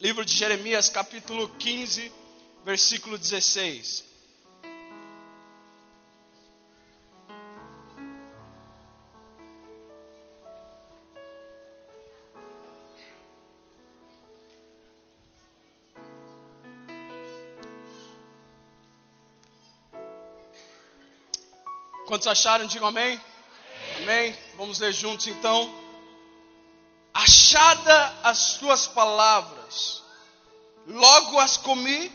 Livro de Jeremias, capítulo 15, versículo 16. Quantos acharam? Digam amém. Amém. Vamos ler juntos então. Achada as tuas palavras, logo as comi,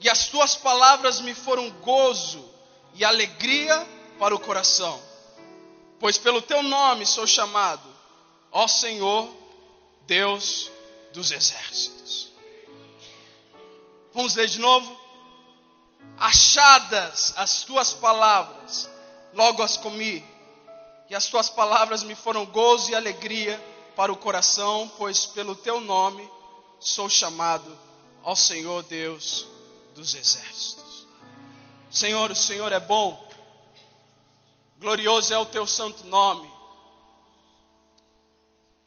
e as tuas palavras me foram gozo e alegria para o coração. Pois pelo teu nome sou chamado, ó Senhor, Deus dos exércitos. Vamos ler de novo? Achadas as tuas palavras, logo as comi, e as tuas palavras me foram gozo e alegria para o coração, pois pelo teu nome sou chamado ao Senhor Deus dos exércitos. Senhor, o Senhor é bom, glorioso é o teu santo nome.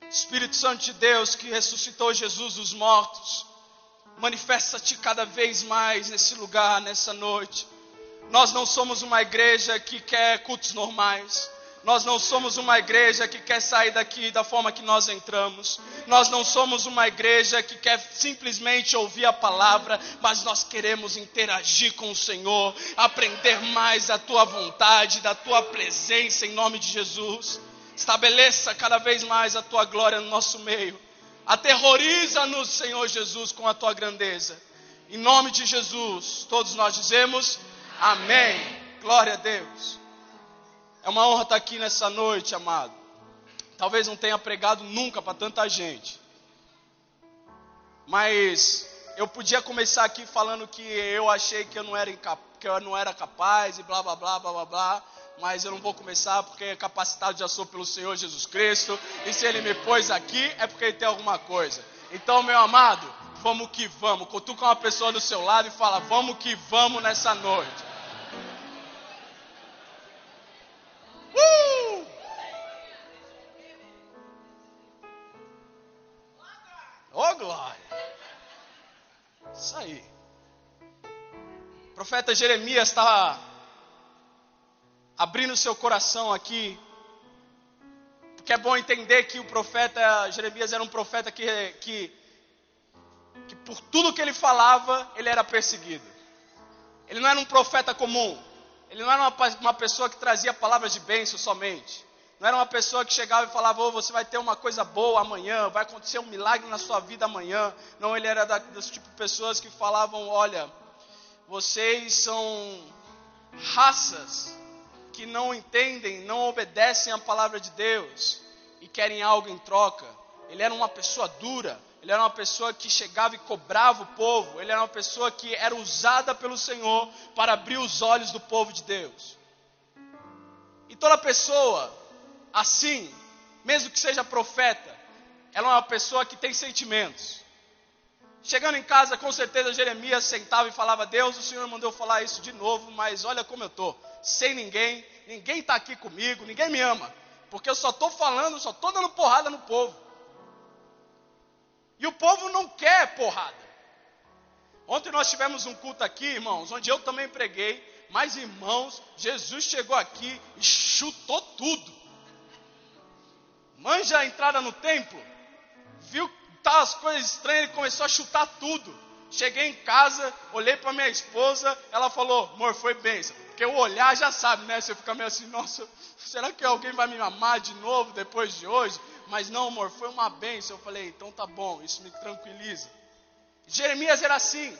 Espírito Santo de Deus que ressuscitou Jesus dos mortos, manifesta-te cada vez mais nesse lugar, nessa noite. Nós não somos uma igreja que quer cultos normais. Nós não somos uma igreja que quer sair daqui da forma que nós entramos. Nós não somos uma igreja que quer simplesmente ouvir a palavra, mas nós queremos interagir com o Senhor, aprender mais da tua vontade, da tua presença em nome de Jesus. Estabeleça cada vez mais a tua glória no nosso meio. Aterroriza-nos, Senhor Jesus, com a tua grandeza. Em nome de Jesus, todos nós dizemos amém. Glória a Deus. É uma honra estar aqui nessa noite, amado. Talvez não tenha pregado nunca para tanta gente. Mas eu podia começar aqui falando que eu achei que eu não era, que eu não era capaz e blá blá blá blá blá blá. Mas eu não vou começar porque capacitado já sou pelo Senhor Jesus Cristo. E se Ele me pôs aqui é porque Ele tem alguma coisa. Então, meu amado, vamos que vamos. Cutuca uma pessoa do seu lado e fala: Vamos que vamos nessa noite. Uh! Oh, glória! Isso aí. O profeta Jeremias está abrindo seu coração aqui. Porque é bom entender que o profeta Jeremias era um profeta que, que, que por tudo que ele falava, ele era perseguido. Ele não era um profeta comum. Ele não era uma, uma pessoa que trazia palavras de bênção somente. Não era uma pessoa que chegava e falava, oh, você vai ter uma coisa boa amanhã, vai acontecer um milagre na sua vida amanhã. Não, ele era das tipo de pessoas que falavam, olha, vocês são raças que não entendem, não obedecem à palavra de Deus e querem algo em troca. Ele era uma pessoa dura, ele era uma pessoa que chegava e cobrava o povo, ele era uma pessoa que era usada pelo Senhor para abrir os olhos do povo de Deus. E toda pessoa assim, mesmo que seja profeta, ela é uma pessoa que tem sentimentos. Chegando em casa, com certeza Jeremias sentava e falava: Deus, o Senhor mandou falar isso de novo, mas olha como eu estou, sem ninguém, ninguém está aqui comigo, ninguém me ama, porque eu só estou falando, só estou dando porrada no povo. E o povo não quer porrada. Ontem nós tivemos um culto aqui, irmãos, onde eu também preguei, mas irmãos, Jesus chegou aqui e chutou tudo. Manja a entrada no templo, viu tá as coisas estranhas, ele começou a chutar tudo. Cheguei em casa, olhei para minha esposa, ela falou: amor, foi bênção. Porque o olhar já sabe, né? Você fica meio assim, nossa, será que alguém vai me amar de novo depois de hoje? Mas não, amor, foi uma bênção. Eu falei, então tá bom, isso me tranquiliza. Jeremias era assim,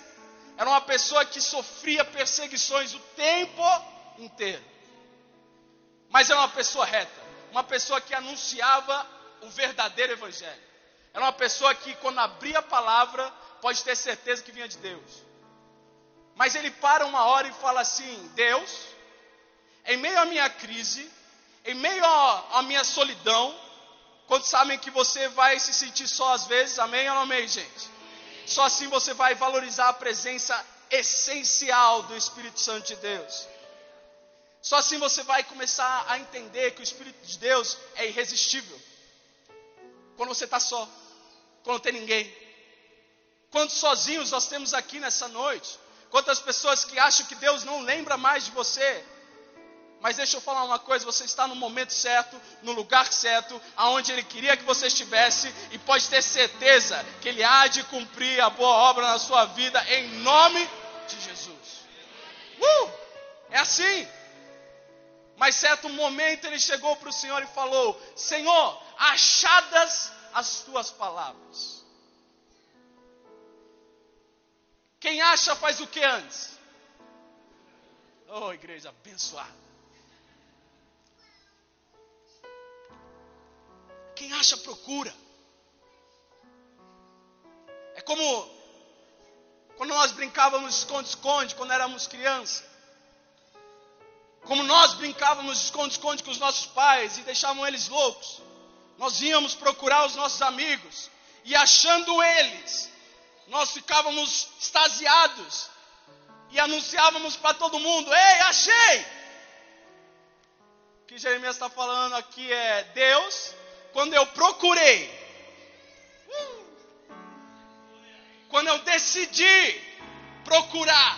era uma pessoa que sofria perseguições o tempo inteiro. Mas era uma pessoa reta, uma pessoa que anunciava o verdadeiro evangelho. Era uma pessoa que, quando abria a palavra, pode ter certeza que vinha de Deus. Mas ele para uma hora e fala assim: Deus, em meio à minha crise, em meio à minha solidão, Quantos sabem que você vai se sentir só às vezes? Amém ou não amém, gente? Só assim você vai valorizar a presença essencial do Espírito Santo de Deus. Só assim você vai começar a entender que o Espírito de Deus é irresistível. Quando você está só, quando não tem ninguém, Quantos sozinhos nós temos aqui nessa noite? Quantas pessoas que acham que Deus não lembra mais de você? Mas deixa eu falar uma coisa: você está no momento certo, no lugar certo, aonde Ele queria que você estivesse, e pode ter certeza que Ele há de cumprir a boa obra na sua vida, em nome de Jesus. Uh! É assim. Mas certo momento ele chegou para o Senhor e falou: Senhor, achadas as tuas palavras. Quem acha faz o que antes? Oh, igreja abençoada. Acha, procura. É como quando nós brincávamos esconde-esconde, quando éramos crianças. Como nós brincávamos esconde-esconde com os nossos pais e deixavam eles loucos. Nós íamos procurar os nossos amigos e achando eles, nós ficávamos extasiados e anunciávamos para todo mundo: Ei, achei! O que Jeremias está falando aqui é: Deus quando eu procurei, quando eu decidi procurar,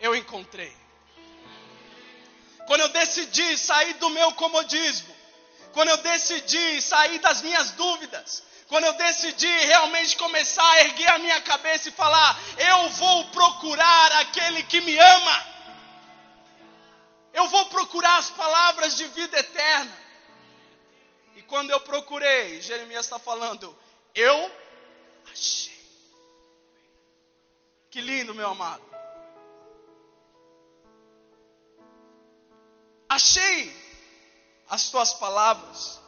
eu encontrei. Quando eu decidi sair do meu comodismo, quando eu decidi sair das minhas dúvidas, quando eu decidi realmente começar a erguer a minha cabeça e falar: eu vou procurar aquele que me ama, eu vou procurar as palavras de vida eterna quando eu procurei, Jeremias está falando, eu achei. Que lindo, meu amado. Achei as tuas palavras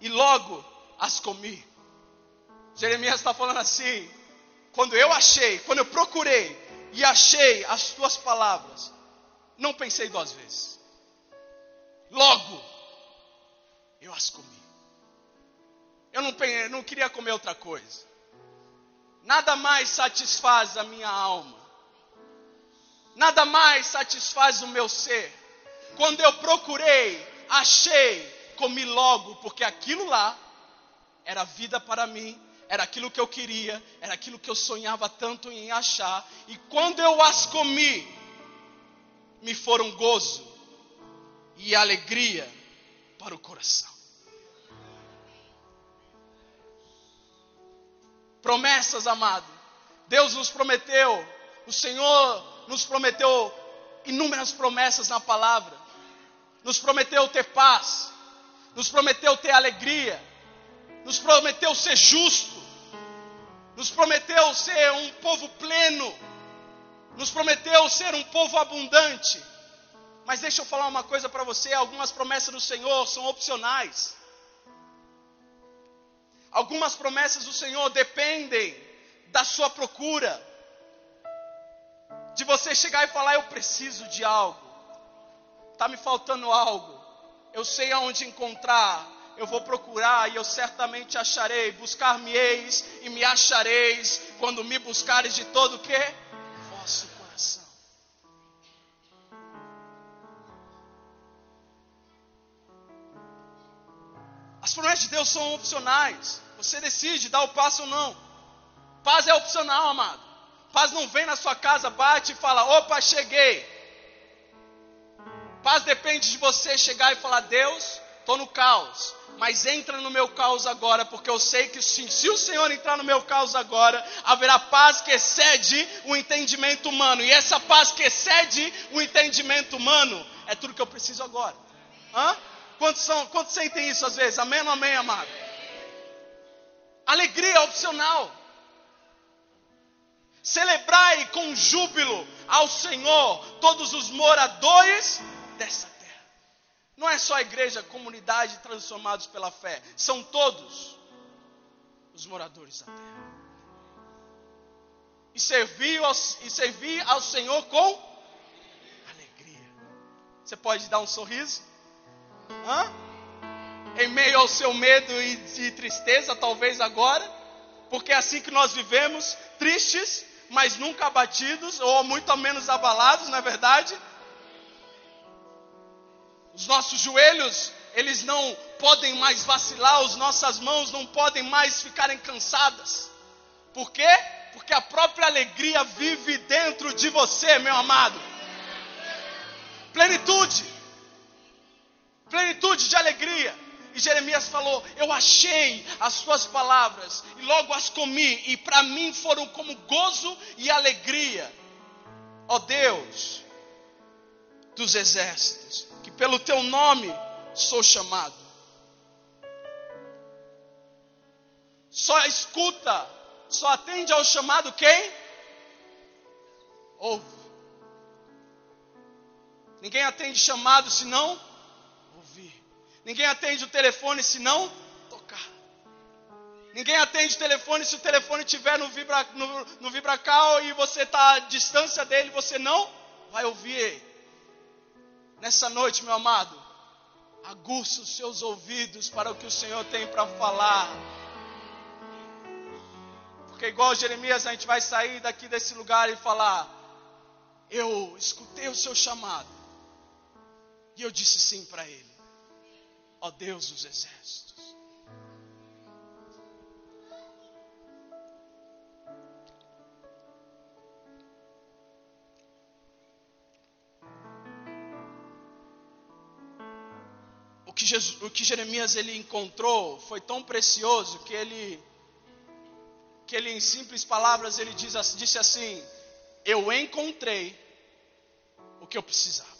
e logo as comi. Jeremias está falando assim: quando eu achei, quando eu procurei e achei as tuas palavras, não pensei duas vezes. Logo, eu as comi. Eu não, não queria comer outra coisa. Nada mais satisfaz a minha alma. Nada mais satisfaz o meu ser. Quando eu procurei, achei, comi logo, porque aquilo lá era vida para mim, era aquilo que eu queria, era aquilo que eu sonhava tanto em achar. E quando eu as comi, me foram gozo e alegria para o coração. Promessas, amado. Deus nos prometeu, o Senhor nos prometeu inúmeras promessas na palavra. Nos prometeu ter paz, nos prometeu ter alegria, nos prometeu ser justo, nos prometeu ser um povo pleno, nos prometeu ser um povo abundante. Mas deixa eu falar uma coisa para você: algumas promessas do Senhor são opcionais. Algumas promessas do Senhor dependem da sua procura. De você chegar e falar: Eu preciso de algo. Está me faltando algo. Eu sei aonde encontrar. Eu vou procurar e eu certamente acharei. Buscar-me-eis e me achareis quando me buscares de todo o que? Vosso promessas de Deus são opcionais. Você decide dar o passo ou não. Paz é opcional, amado. Paz não vem na sua casa, bate e fala: opa, cheguei. Paz depende de você chegar e falar: Deus, estou no caos. Mas entra no meu caos agora, porque eu sei que sim, se o Senhor entrar no meu caos agora, haverá paz que excede o entendimento humano. E essa paz que excede o entendimento humano é tudo que eu preciso agora. Hã? Quantos, são, quantos sentem isso às vezes? Amém ou amém, amado? Alegria opcional. Celebrai com júbilo ao Senhor todos os moradores dessa terra. Não é só a igreja, a comunidade transformados pela fé, são todos os moradores da terra. E servir ao, e servir ao Senhor com alegria. Você pode dar um sorriso? Hã? em meio ao seu medo e de tristeza, talvez agora, porque é assim que nós vivemos, tristes, mas nunca abatidos, ou muito menos abalados, não é verdade? Os nossos joelhos, eles não podem mais vacilar, as nossas mãos não podem mais ficarem cansadas, Por quê? Porque a própria alegria vive dentro de você, meu amado. Plenitude. Plenitude de alegria. E Jeremias falou: Eu achei as suas palavras e logo as comi, e para mim foram como gozo e alegria. Ó Deus dos exércitos, que pelo teu nome sou chamado. Só escuta, só atende ao chamado quem? Ouve. Ninguém atende chamado se não ouvir. Ninguém atende o telefone se não tocar. Ninguém atende o telefone se o telefone estiver no, vibra, no, no vibracal e você está à distância dele, você não vai ouvir. Nessa noite, meu amado, aguça os seus ouvidos para o que o Senhor tem para falar. Porque, igual Jeremias, a gente vai sair daqui desse lugar e falar: Eu escutei o seu chamado, e eu disse sim para ele, ó Deus dos exércitos. que, Jesus, o que Jeremias ele encontrou foi tão precioso que ele, que ele em simples palavras ele diz, disse assim: eu encontrei o que eu precisava.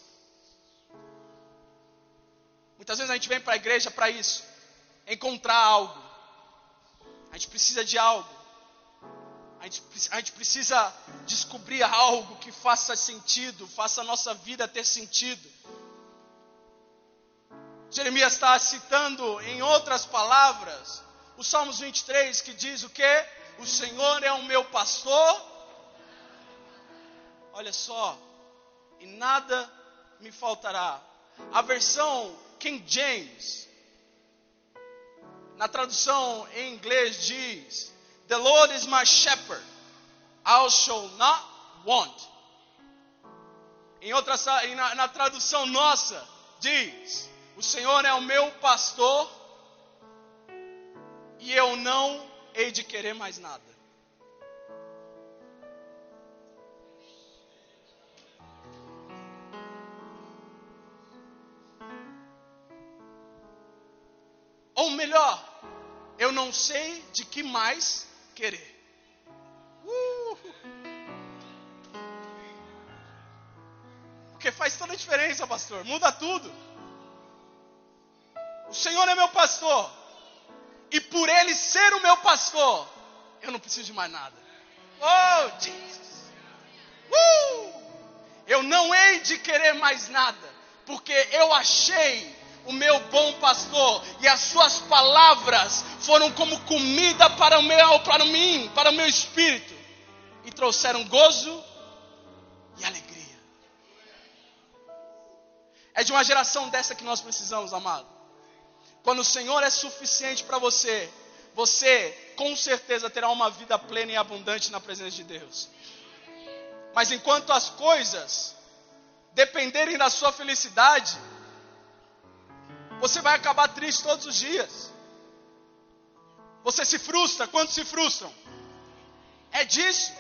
Muitas vezes a gente vem para a igreja para isso, encontrar algo. A gente precisa de algo. A gente, a gente precisa descobrir algo que faça sentido, faça a nossa vida ter sentido. Jeremias está citando em outras palavras o Salmos 23 que diz o que? O Senhor é o meu pastor. Olha só, e nada me faltará. A versão King James, na tradução em inglês diz: The Lord is my shepherd, I shall not want. Em outra, na, na tradução nossa diz: o Senhor é o meu pastor e eu não hei de querer mais nada. Ou melhor, eu não sei de que mais querer. Uh! Porque faz toda a diferença, pastor. Muda tudo. O Senhor é meu pastor. E por Ele ser o meu pastor, eu não preciso de mais nada. Oh, Jesus. Uh! Eu não hei de querer mais nada, porque eu achei o meu bom pastor e as suas palavras foram como comida para o meu, para mim, para o meu espírito e trouxeram gozo e alegria. É de uma geração dessa que nós precisamos, amado. Quando o Senhor é suficiente para você, você com certeza terá uma vida plena e abundante na presença de Deus. Mas enquanto as coisas dependerem da sua felicidade, você vai acabar triste todos os dias. Você se frustra, quantos se frustram? É disso.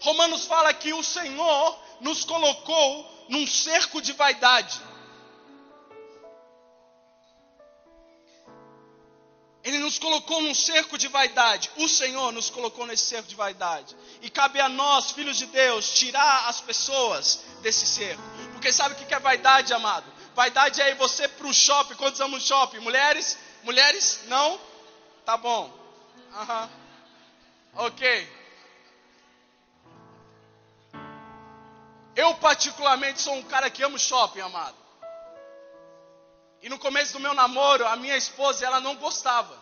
Romanos fala que o Senhor nos colocou num cerco de vaidade. Ele nos colocou num cerco de vaidade. O Senhor nos colocou nesse cerco de vaidade. E cabe a nós, filhos de Deus, tirar as pessoas desse cerco. Porque sabe o que é vaidade, amado? Vaidade é você para o shopping. Quantos amam shopping? Mulheres? Mulheres? Não? Tá bom. Aham. Ok. Eu, particularmente, sou um cara que amo shopping, amado. E no começo do meu namoro, a minha esposa, ela não gostava.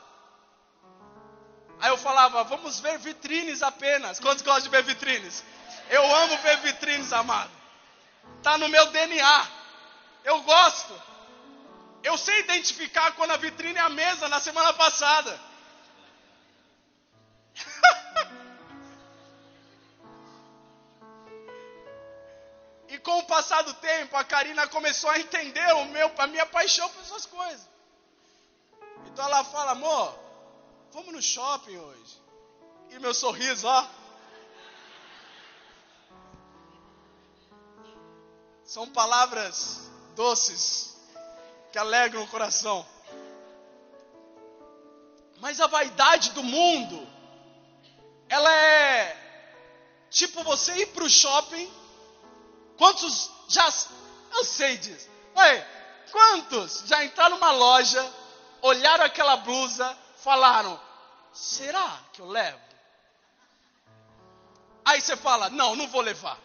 Aí eu falava, vamos ver vitrines apenas. Quantos gostam de ver vitrines? Eu amo ver vitrines, amado. Está no meu DNA. Eu gosto. Eu sei identificar quando a vitrine é a mesa na semana passada. com o passar do tempo, a Karina começou a entender o meu, a minha paixão por essas coisas. Então ela fala, amor, vamos no shopping hoje. E meu sorriso, ó. São palavras doces que alegram o coração. Mas a vaidade do mundo, ela é tipo você ir para o shopping. Quantos já. Eu sei disso. Oi, quantos já entraram numa loja, olharam aquela blusa, falaram: será que eu levo? Aí você fala: não, não vou levar.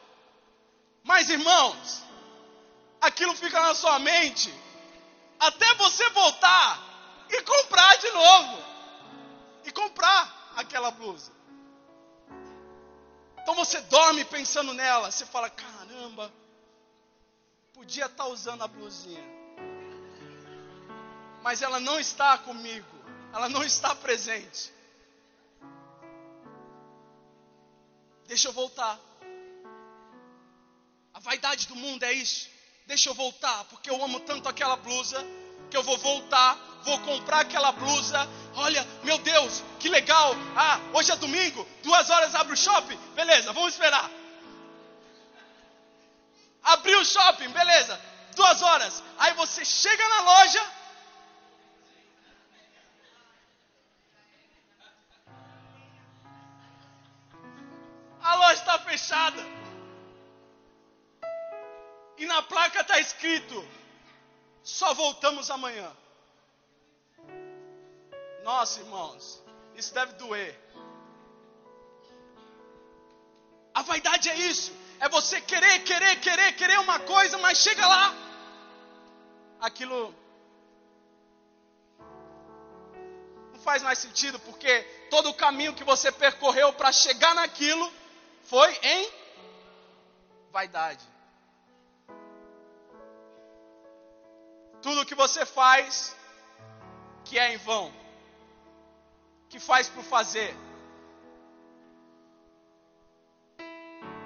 Mas irmãos, aquilo fica na sua mente até você voltar e comprar de novo. E comprar aquela blusa. Então você dorme pensando nela, você fala: caramba, podia estar tá usando a blusinha, mas ela não está comigo, ela não está presente. Deixa eu voltar. A vaidade do mundo é isso. Deixa eu voltar, porque eu amo tanto aquela blusa que eu vou voltar, vou comprar aquela blusa. Olha, meu Deus, que legal! Ah, hoje é domingo, duas horas abre o shopping, beleza? Vamos esperar. Abriu o shopping, beleza? Duas horas. Aí você chega na loja. A loja está fechada. E na placa está escrito: só voltamos amanhã. Nossa, irmãos, isso deve doer. A vaidade é isso. É você querer, querer, querer, querer uma coisa, mas chega lá. Aquilo não faz mais sentido, porque todo o caminho que você percorreu para chegar naquilo foi em vaidade. Tudo que você faz que é em vão, que faz por fazer,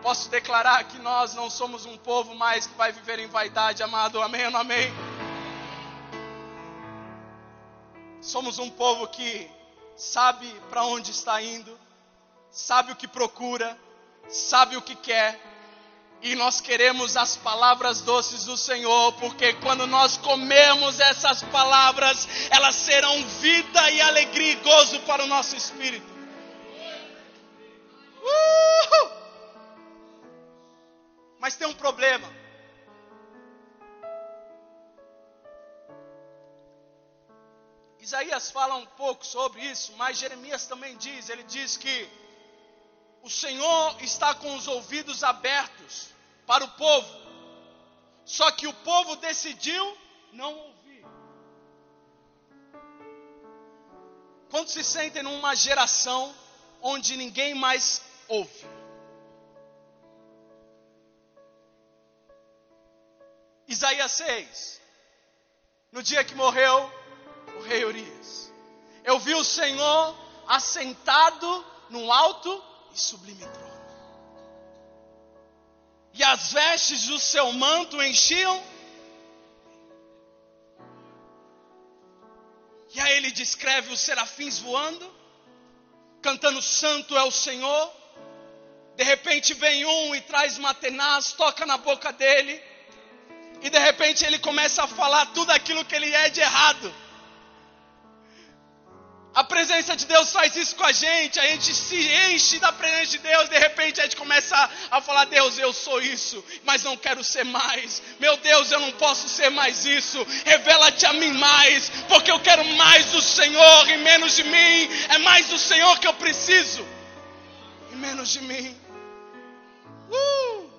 Posso declarar que nós não somos um povo mais que vai viver em vaidade, amado. Amém ou não amém? Somos um povo que sabe para onde está indo, sabe o que procura, sabe o que quer. E nós queremos as palavras doces do Senhor, porque quando nós comemos essas palavras, elas serão vida e alegria e gozo para o nosso espírito. Uh! Mas tem um problema. Isaías fala um pouco sobre isso, mas Jeremias também diz: ele diz que o Senhor está com os ouvidos abertos para o povo, só que o povo decidiu não ouvir. Quando se sentem numa geração onde ninguém mais ouve, Isaías 6. No dia que morreu o rei Urias. Eu vi o Senhor assentado num alto e sublime trono. E as vestes do seu manto enchiam. E aí ele descreve os serafins voando, cantando: Santo é o Senhor. De repente vem um e traz uma tenaz, toca na boca dele e de repente ele começa a falar tudo aquilo que ele é de errado. A presença de Deus faz isso com a gente, a gente se enche da presença de Deus, de repente a gente começa a, falar: Deus, eu sou isso, mas não quero ser mais. Meu Deus, eu não posso ser mais isso. Revela-te a mim mais, porque eu quero mais do Senhor e menos de mim. É mais do Senhor que eu preciso e menos de mim. Uh!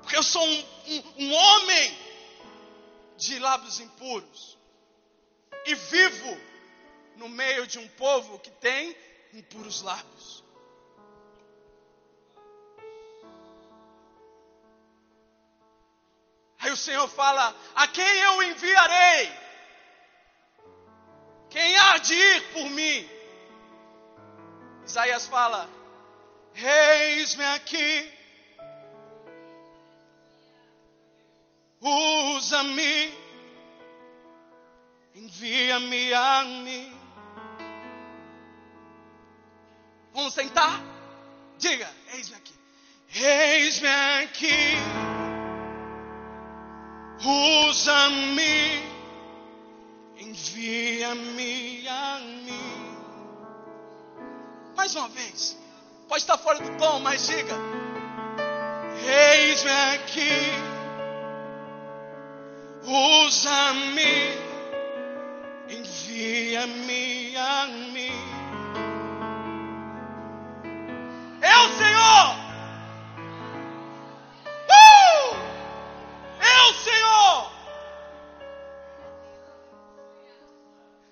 Porque eu sou um, um, um homem de lábios impuros. E vivo no meio de um povo que tem impuros lábios. Aí o Senhor fala: A quem eu enviarei? Quem há de ir por mim? Isaías fala: Eis-me aqui. usa-me, envia-me a mim. Vamos tentar? Diga, eis-me aqui. Eis-me aqui. Usa-me. Envia-me a mim. Mais uma vez. Pode estar fora do tom, mas diga. Eis-me aqui. Usa-me. Envia-me a mim. Eu, Senhor. Uh! Eu, Senhor.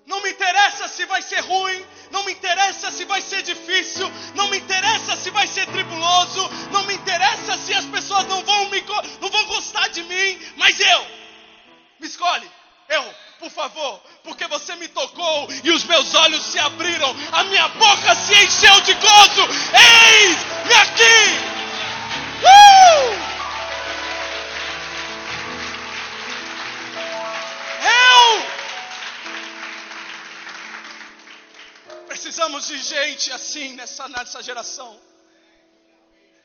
Não me interessa se vai ser ruim, não me interessa se vai ser difícil, não me interessa se vai ser tribuloso, não me interessa se as pessoas não vão me não vão gostar de mim, mas eu me escolhe. Eu, por favor, porque você me tocou e os meus olhos se abriram, a minha boca se encheu de gozo. Eis-me aqui! Uh! Eu! Precisamos de gente assim nessa, nessa geração.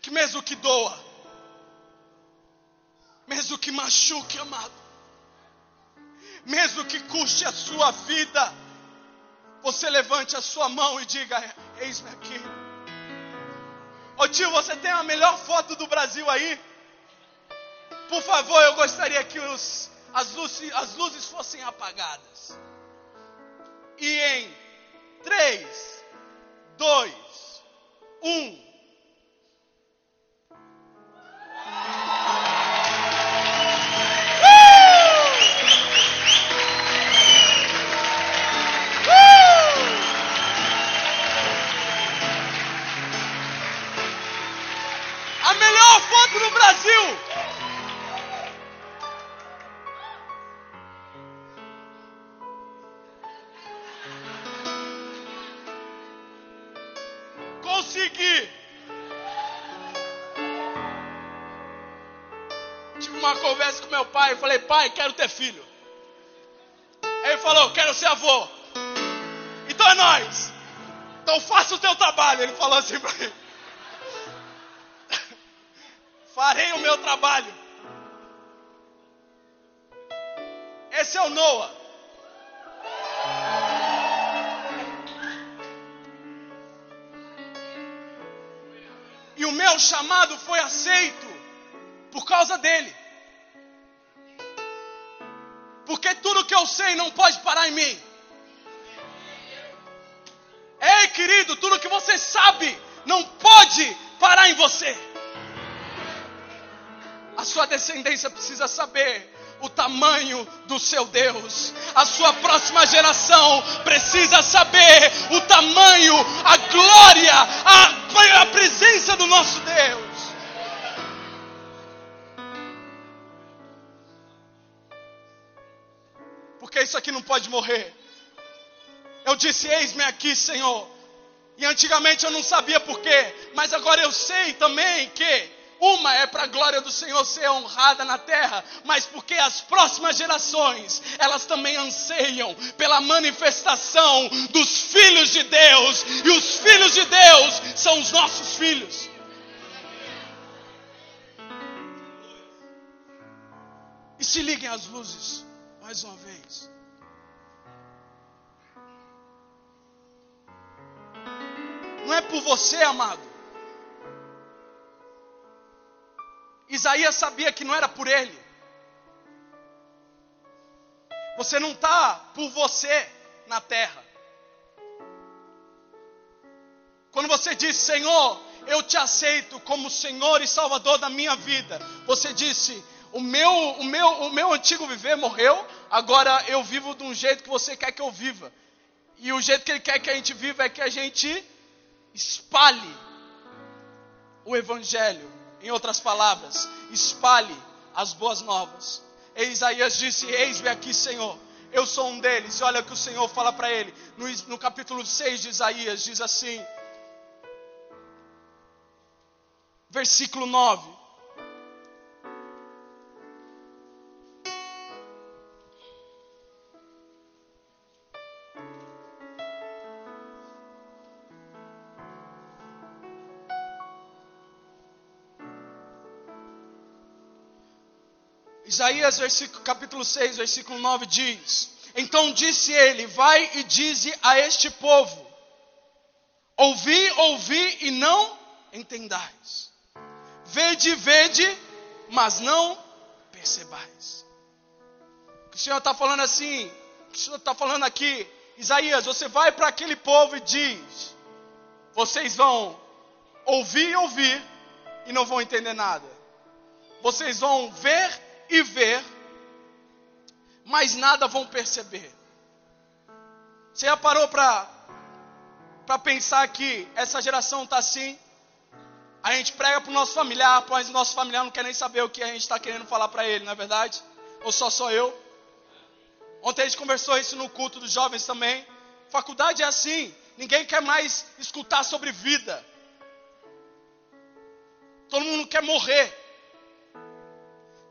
Que mesmo que doa, mesmo que machuque, amado mesmo que custe a sua vida, você levante a sua mão e diga: Eis-me aqui. Ô tio, você tem a melhor foto do Brasil aí? Por favor, eu gostaria que os, as, luzes, as luzes fossem apagadas. E em 3, 2, 1. Pai, eu falei, pai, quero ter filho. Ele falou, quero ser avô. Então é nós. Então faça o teu trabalho. Ele falou assim para mim. Farei o meu trabalho. Esse é o Noah. E o meu chamado foi aceito por causa dele. Porque tudo que eu sei não pode parar em mim. Ei, querido, tudo que você sabe não pode parar em você. Sua descendência precisa saber o tamanho do seu Deus. A sua próxima geração precisa saber o tamanho, a glória, a, a presença do nosso Deus. porque isso aqui não pode morrer. Eu disse: Eis-me aqui, Senhor. E antigamente eu não sabia porquê, mas agora eu sei também que uma é para a glória do Senhor ser honrada na terra, mas porque as próximas gerações, elas também anseiam pela manifestação dos filhos de Deus, e os filhos de Deus são os nossos filhos. E se liguem às luzes mais uma vez. Não é por você, amado. Isaías sabia que não era por ele. Você não está por você na terra. Quando você diz, Senhor, eu te aceito como Senhor e Salvador da minha vida, você disse, o meu, o meu, o meu antigo viver morreu, agora eu vivo de um jeito que você quer que eu viva. E o jeito que ele quer que a gente viva é que a gente espalhe o evangelho. Em outras palavras, espalhe as boas novas. E Isaías disse: Eis-me aqui, Senhor. Eu sou um deles. E olha o que o Senhor fala para ele. No, no capítulo 6 de Isaías, diz assim. Versículo 9. Isaías capítulo 6, versículo 9 diz: Então disse ele: Vai e dize a este povo: Ouvi, ouvi e não entendais. Vede, vede, mas não percebais. O Senhor está falando assim, o Senhor está falando aqui, Isaías, você vai para aquele povo e diz: Vocês vão ouvir ouvir e não vão entender nada. Vocês vão ver e ver, mas nada vão perceber. Você já parou para pensar que essa geração está assim? A gente prega para o nosso familiar, mas o nosso familiar não quer nem saber o que a gente está querendo falar para ele, não é verdade? Ou só sou eu? Ontem a gente conversou isso no culto dos jovens também. Faculdade é assim, ninguém quer mais escutar sobre vida. Todo mundo quer morrer.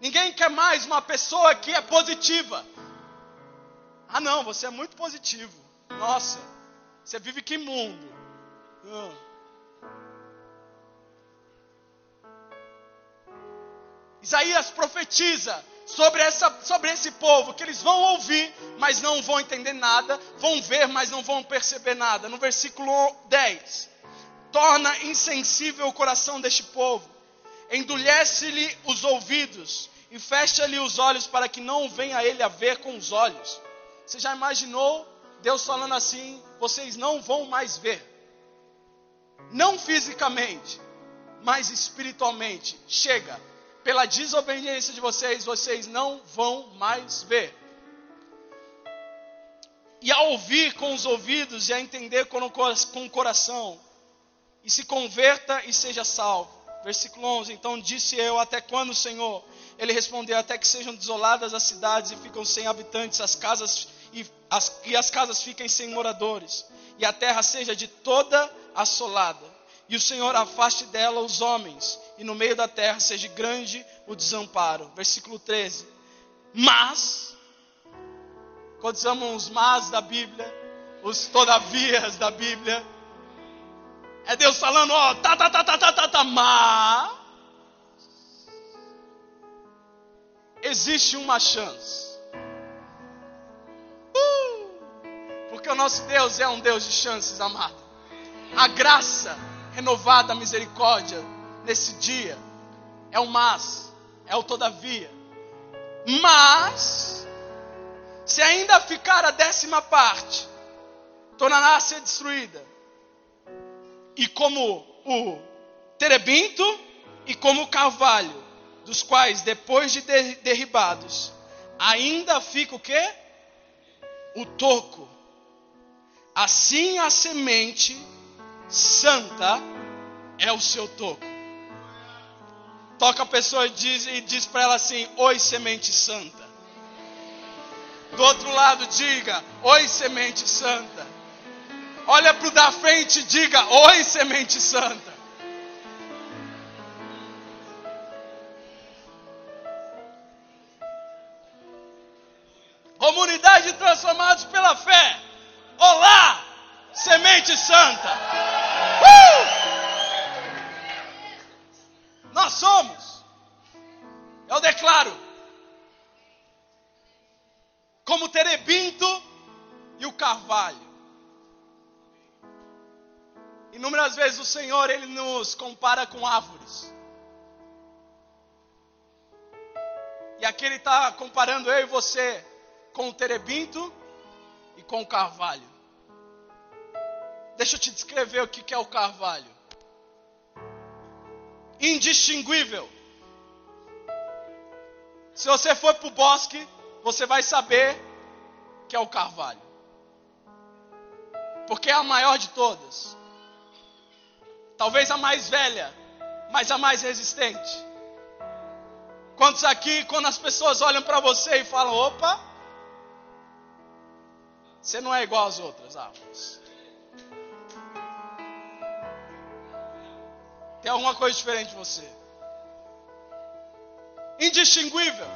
Ninguém quer mais uma pessoa que é positiva. Ah, não, você é muito positivo. Nossa, você vive que mundo. Ah. Isaías profetiza sobre, essa, sobre esse povo que eles vão ouvir, mas não vão entender nada, vão ver, mas não vão perceber nada. No versículo 10: Torna insensível o coração deste povo, endurece-lhe os ouvidos e fecha-lhe os olhos para que não venha ele a ver com os olhos. Você já imaginou Deus falando assim: vocês não vão mais ver, não fisicamente, mas espiritualmente. Chega, pela desobediência de vocês, vocês não vão mais ver. E a ouvir com os ouvidos e a entender com o coração, e se converta e seja salvo. Versículo 11: Então disse eu: Até quando, Senhor? Ele respondeu: Até que sejam desoladas as cidades e ficam sem habitantes, as casas e as, e as casas fiquem sem moradores, e a terra seja de toda assolada e o Senhor afaste dela os homens, e no meio da terra seja grande o desamparo. Versículo 13. Mas, quando usamos os mas da Bíblia, os todavias da Bíblia, é Deus falando, ó, tá, tá, tá, tá, tá, tá, tá, mas existe uma chance. Uh, porque o nosso Deus é um Deus de chances, amado. A graça renovada a misericórdia nesse dia. É o mas, é o todavia. Mas, se ainda ficar a décima parte, tornará-se destruída. E como o terebinto e como o carvalho, dos quais depois de derribados, ainda fica o que? O toco. Assim a semente santa é o seu toco. Toca a pessoa e diz, e diz para ela assim: Oi, semente santa. Do outro lado, diga: Oi, semente santa. Olha para o da frente e diga: Oi, semente santa. O Senhor ele nos compara com árvores. E aqui ele está comparando eu e você com o terebinto e com o carvalho. Deixa eu te descrever o que é o carvalho indistinguível. Se você for para o bosque, você vai saber que é o carvalho. Porque é a maior de todas. Talvez a mais velha, mas a mais resistente. Quantos aqui, quando as pessoas olham para você e falam: opa, você não é igual às outras árvores. Tem alguma coisa diferente de você. Indistinguível.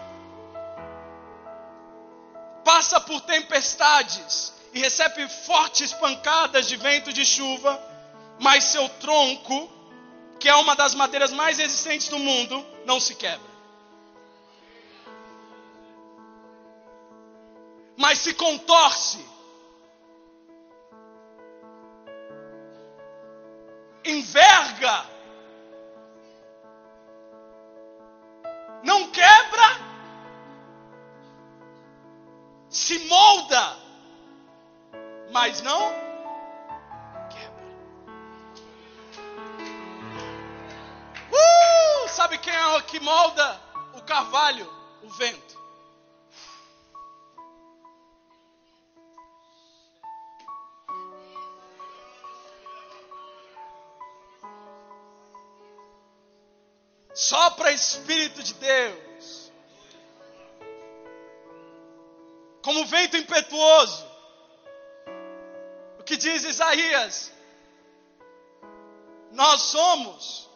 Passa por tempestades e recebe fortes pancadas de vento de chuva, mas seu tronco, que é uma das madeiras mais resistentes do mundo, não se quebra. mas se contorce. Enverga. Não quebra. Se molda, mas não sabe quem é o que molda o carvalho? O vento. Sopra Espírito de Deus. Como vento impetuoso. O que diz Isaías? Nós somos.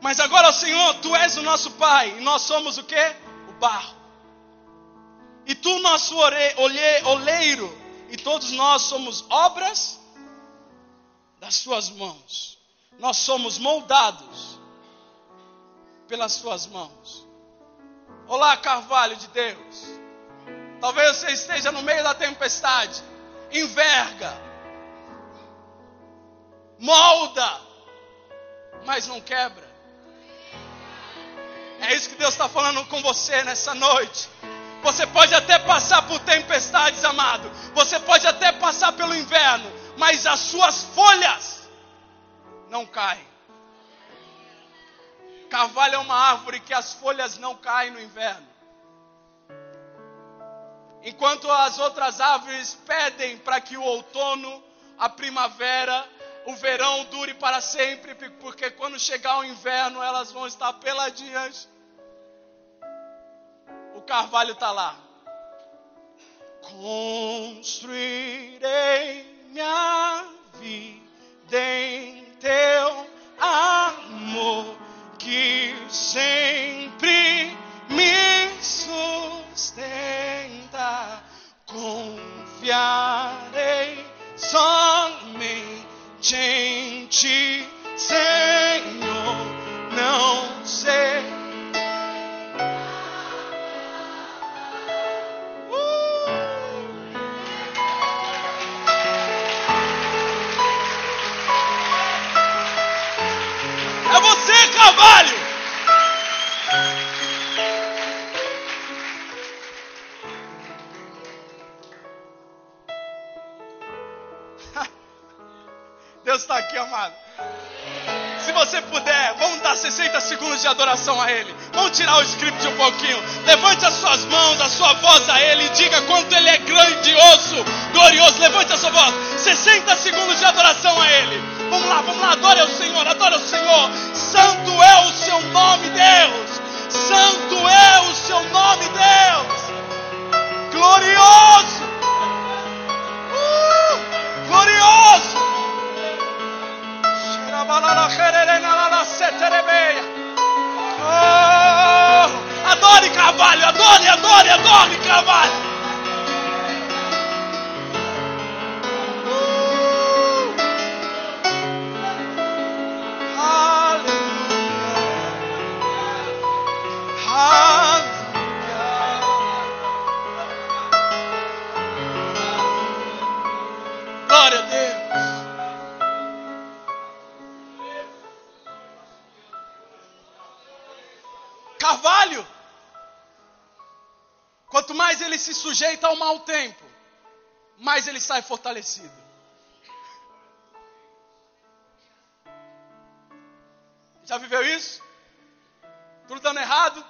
Mas agora, Senhor, tu és o nosso Pai. E nós somos o que? O barro. E tu, nosso oleiro. E todos nós somos obras das suas mãos. Nós somos moldados pelas suas mãos. Olá, carvalho de Deus. Talvez você esteja no meio da tempestade. Enverga. Molda. Mas não quebra. É isso que Deus está falando com você nessa noite. Você pode até passar por tempestades, amado. Você pode até passar pelo inverno. Mas as suas folhas não caem. Carvalho é uma árvore que as folhas não caem no inverno. Enquanto as outras árvores pedem para que o outono, a primavera, o verão dure para sempre, porque quando chegar o inverno elas vão estar peladinhas. O carvalho está lá. Construirei minha vida em teu amor que sempre me sustenta. Confiarei somente em ti, Senhor. Não sei trabalho. Deus está aqui, amado. Se você puder, vamos dar 60 segundos de adoração a Ele. Vamos tirar o script um pouquinho. Levante as suas mãos, a sua voz a Ele e diga quanto Ele é grandioso, glorioso. Levante a sua voz. 60 segundos de adoração a Ele. Vamos lá, vamos lá, adore ao Senhor, adore ao Senhor. Santo é o seu nome, Deus. Santo é o seu nome, Deus. Glorioso. Oh, adore Carvalho, adore, adore, adore Carvalho. Se sujeita ao mau tempo, mais ele sai fortalecido. Já viveu isso? Tudo dando errado,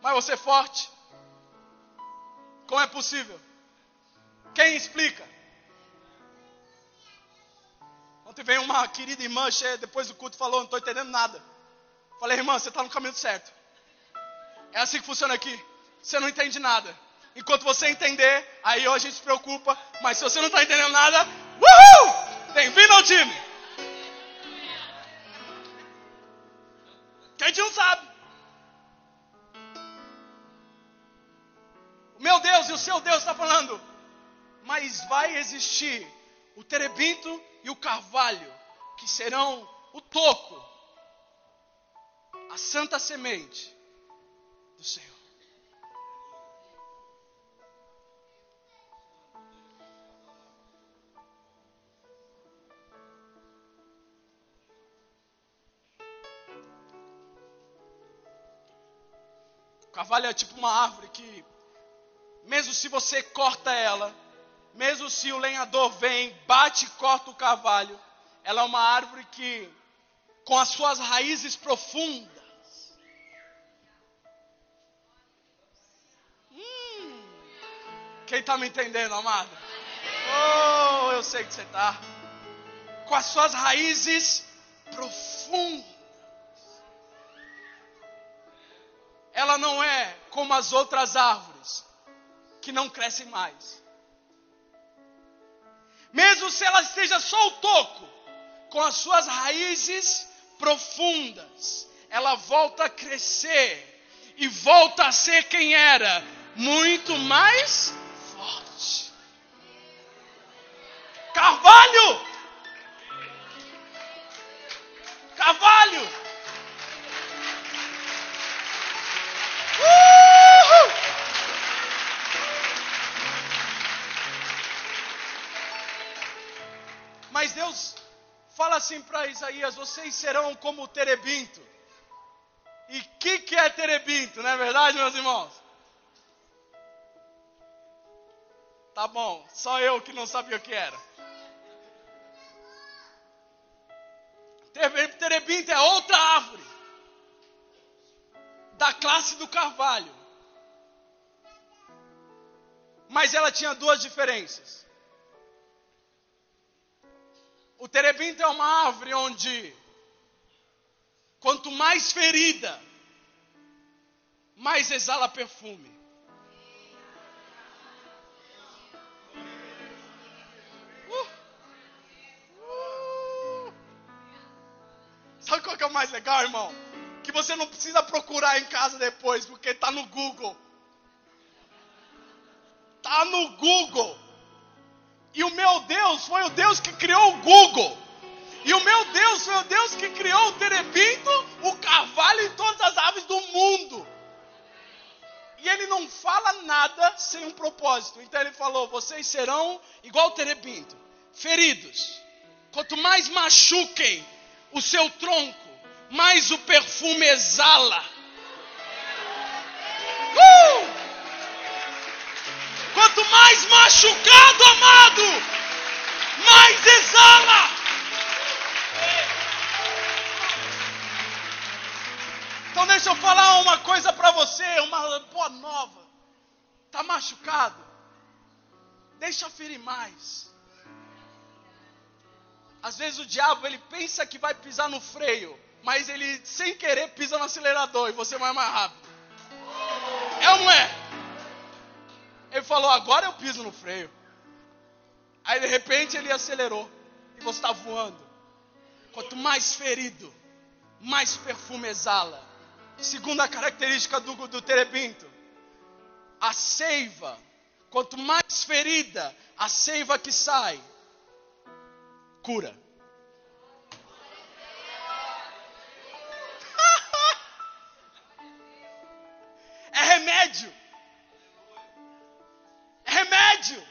mas você é forte. Como é possível? Quem explica? Ontem veio uma querida irmã cheia, depois do culto, falou: Não estou entendendo nada. Falei, irmã, você está no caminho certo. É assim que funciona aqui. Você não entende nada. Enquanto você entender, aí a gente se preocupa. Mas se você não está entendendo nada, uhul! Bem-vindo ao time! Que a gente não sabe. O meu Deus e o seu Deus está falando. Mas vai existir o terebinto e o carvalho, que serão o toco, a santa semente do Senhor. Carvalho é tipo uma árvore que, mesmo se você corta ela, mesmo se o lenhador vem, bate e corta o carvalho, ela é uma árvore que, com as suas raízes profundas, hum, quem está me entendendo, amado? Oh, eu sei que você está. Com as suas raízes profundas. Ela não é como as outras árvores, que não crescem mais. Mesmo se ela esteja só o toco, com as suas raízes profundas, ela volta a crescer e volta a ser quem era, muito mais forte. Carvalho! Carvalho! Deus fala assim para Isaías: vocês serão como o terebinto. E o que, que é terebinto, não é verdade, meus irmãos? Tá bom, só eu que não sabia o que era. Terebinto é outra árvore da classe do carvalho. Mas ela tinha duas diferenças. O terebinto é uma árvore onde, quanto mais ferida, mais exala perfume. Uh, uh. Sabe qual que é o mais legal, irmão? que você não precisa procurar em casa depois, porque está no Google. Está no Google. E o meu Deus foi o Deus que criou o Google. E o meu Deus foi o Deus que criou o terebinto, o carvalho e todas as aves do mundo. E ele não fala nada sem um propósito. Então ele falou: vocês serão igual o terebinto, feridos. Quanto mais machuquem o seu tronco, mais o perfume exala. Uh! Quanto mais machucado, amado, mais exala. Então deixa eu falar uma coisa para você, uma boa nova. Tá machucado? Deixa ferir mais. Às vezes o diabo ele pensa que vai pisar no freio, mas ele sem querer pisa no acelerador e você vai mais rápido. É ou não é? Ele falou, agora eu piso no freio. Aí de repente ele acelerou e você está voando. Quanto mais ferido, mais perfume exala. Segunda característica do, do terebinto, a seiva. Quanto mais ferida, a seiva que sai, cura. remédio. Remédio.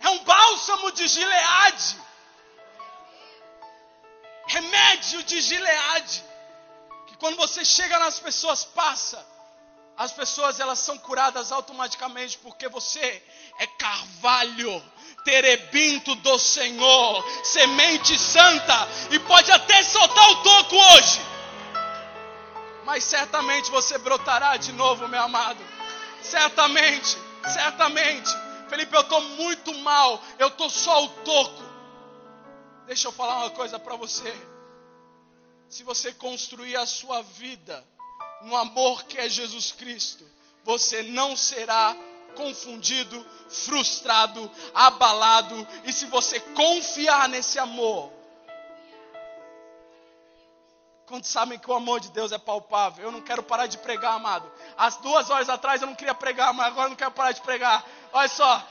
É um bálsamo de Gileade. Remédio de Gileade. Que quando você chega nas pessoas, passa. As pessoas elas são curadas automaticamente porque você é carvalho, terebinto do Senhor, semente santa e pode até soltar o toco hoje mas certamente você brotará de novo, meu amado. Certamente, certamente. Felipe, eu estou muito mal, eu estou só o toco. Deixa eu falar uma coisa para você. Se você construir a sua vida no amor que é Jesus Cristo, você não será confundido, frustrado, abalado. E se você confiar nesse amor, Quantos sabem que o amor de Deus é palpável? Eu não quero parar de pregar, amado. As duas horas atrás eu não queria pregar, mas agora eu não quero parar de pregar. Olha só,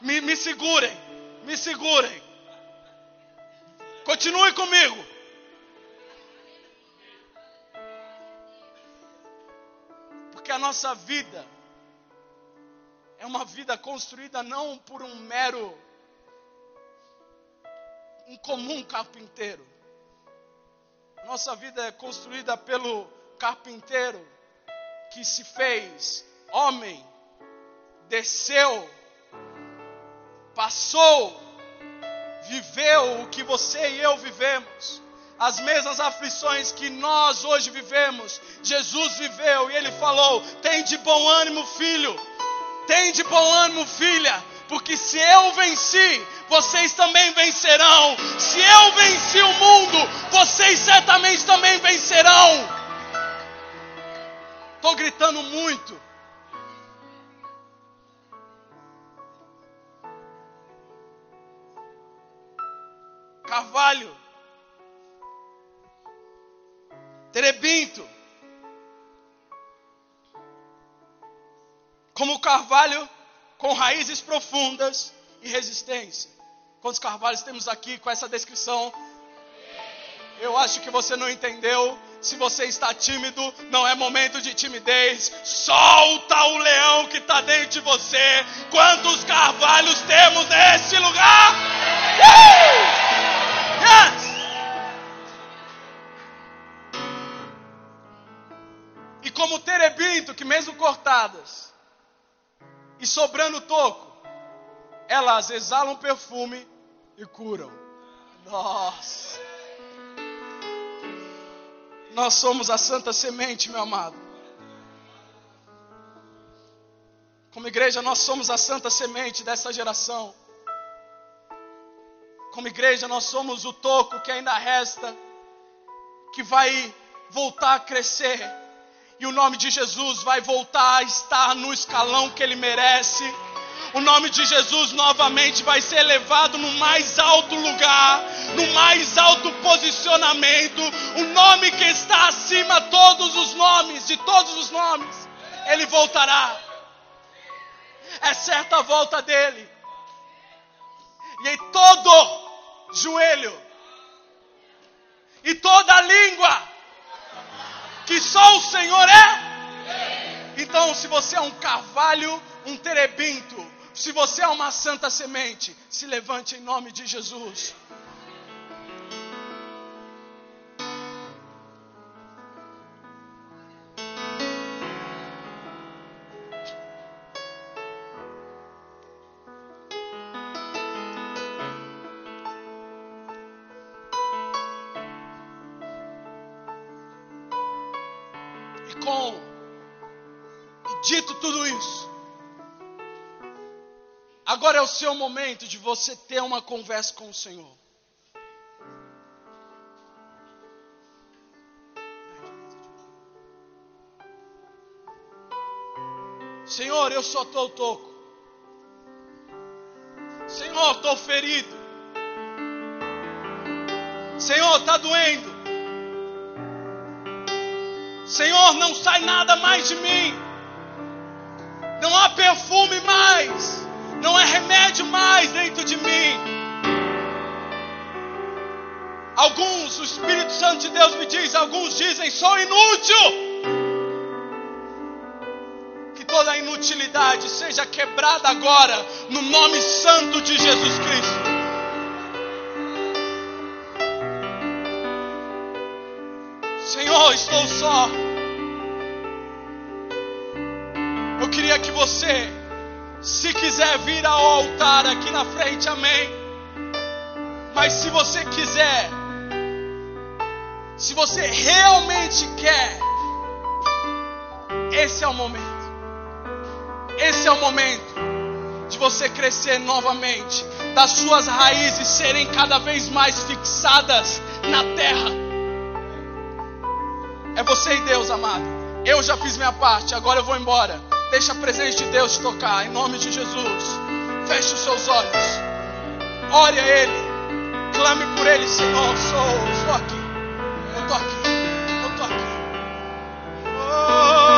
me, me segurem, me segurem. Continue comigo. Porque a nossa vida é uma vida construída não por um mero, um comum carpinteiro nossa vida é construída pelo carpinteiro que se fez homem, desceu, passou, viveu o que você e eu vivemos, as mesmas aflições que nós hoje vivemos, Jesus viveu e ele falou: tem de bom ânimo, filho, tem de bom ânimo, filha, porque se eu venci, vocês também vencerão. Se eu venci o mundo, vocês certamente também vencerão. Estou gritando muito. Carvalho, Terebinto, como carvalho com raízes profundas e resistência. Quantos carvalhos temos aqui com essa descrição? Eu acho que você não entendeu. Se você está tímido, não é momento de timidez. Solta o leão que está dentro de você. Quantos carvalhos temos nesse lugar? Yes! E como terebinto, que mesmo cortadas, e sobrando toco, elas exalam perfume e curam. Nossa. Nós somos a santa semente, meu amado. Como igreja, nós somos a santa semente dessa geração. Como igreja, nós somos o toco que ainda resta, que vai voltar a crescer e o nome de Jesus vai voltar a estar no escalão que ele merece. O nome de Jesus novamente vai ser elevado no mais alto lugar, no mais alto posicionamento. O nome que está acima de todos os nomes, de todos os nomes, ele voltará. É certa a volta dele. E em todo joelho e toda língua que só o Senhor é? Então, se você é um carvalho, um terebinto, se você é uma santa semente, se levante em nome de Jesus. Agora é o momento de você ter uma conversa com o Senhor. Senhor, eu só estou toco. Senhor, estou ferido. Senhor, está doendo. Senhor, não sai nada mais de mim. Não há perfume mais não é remédio mais dentro de mim. Alguns, o Espírito Santo de Deus me diz, alguns dizem, sou inútil. Que toda inutilidade seja quebrada agora, no nome santo de Jesus Cristo. Senhor, estou só. Eu queria que você se quiser vir ao altar aqui na frente, amém. Mas se você quiser, se você realmente quer, esse é o momento. Esse é o momento de você crescer novamente, das suas raízes serem cada vez mais fixadas na terra. É você e Deus, amado. Eu já fiz minha parte, agora eu vou embora. Deixa a presença de Deus tocar, em nome de Jesus. Feche os seus olhos. Ore a Ele. Clame por Ele, Senhor. Sou, estou aqui. Eu estou aqui. Eu estou aqui. Oh.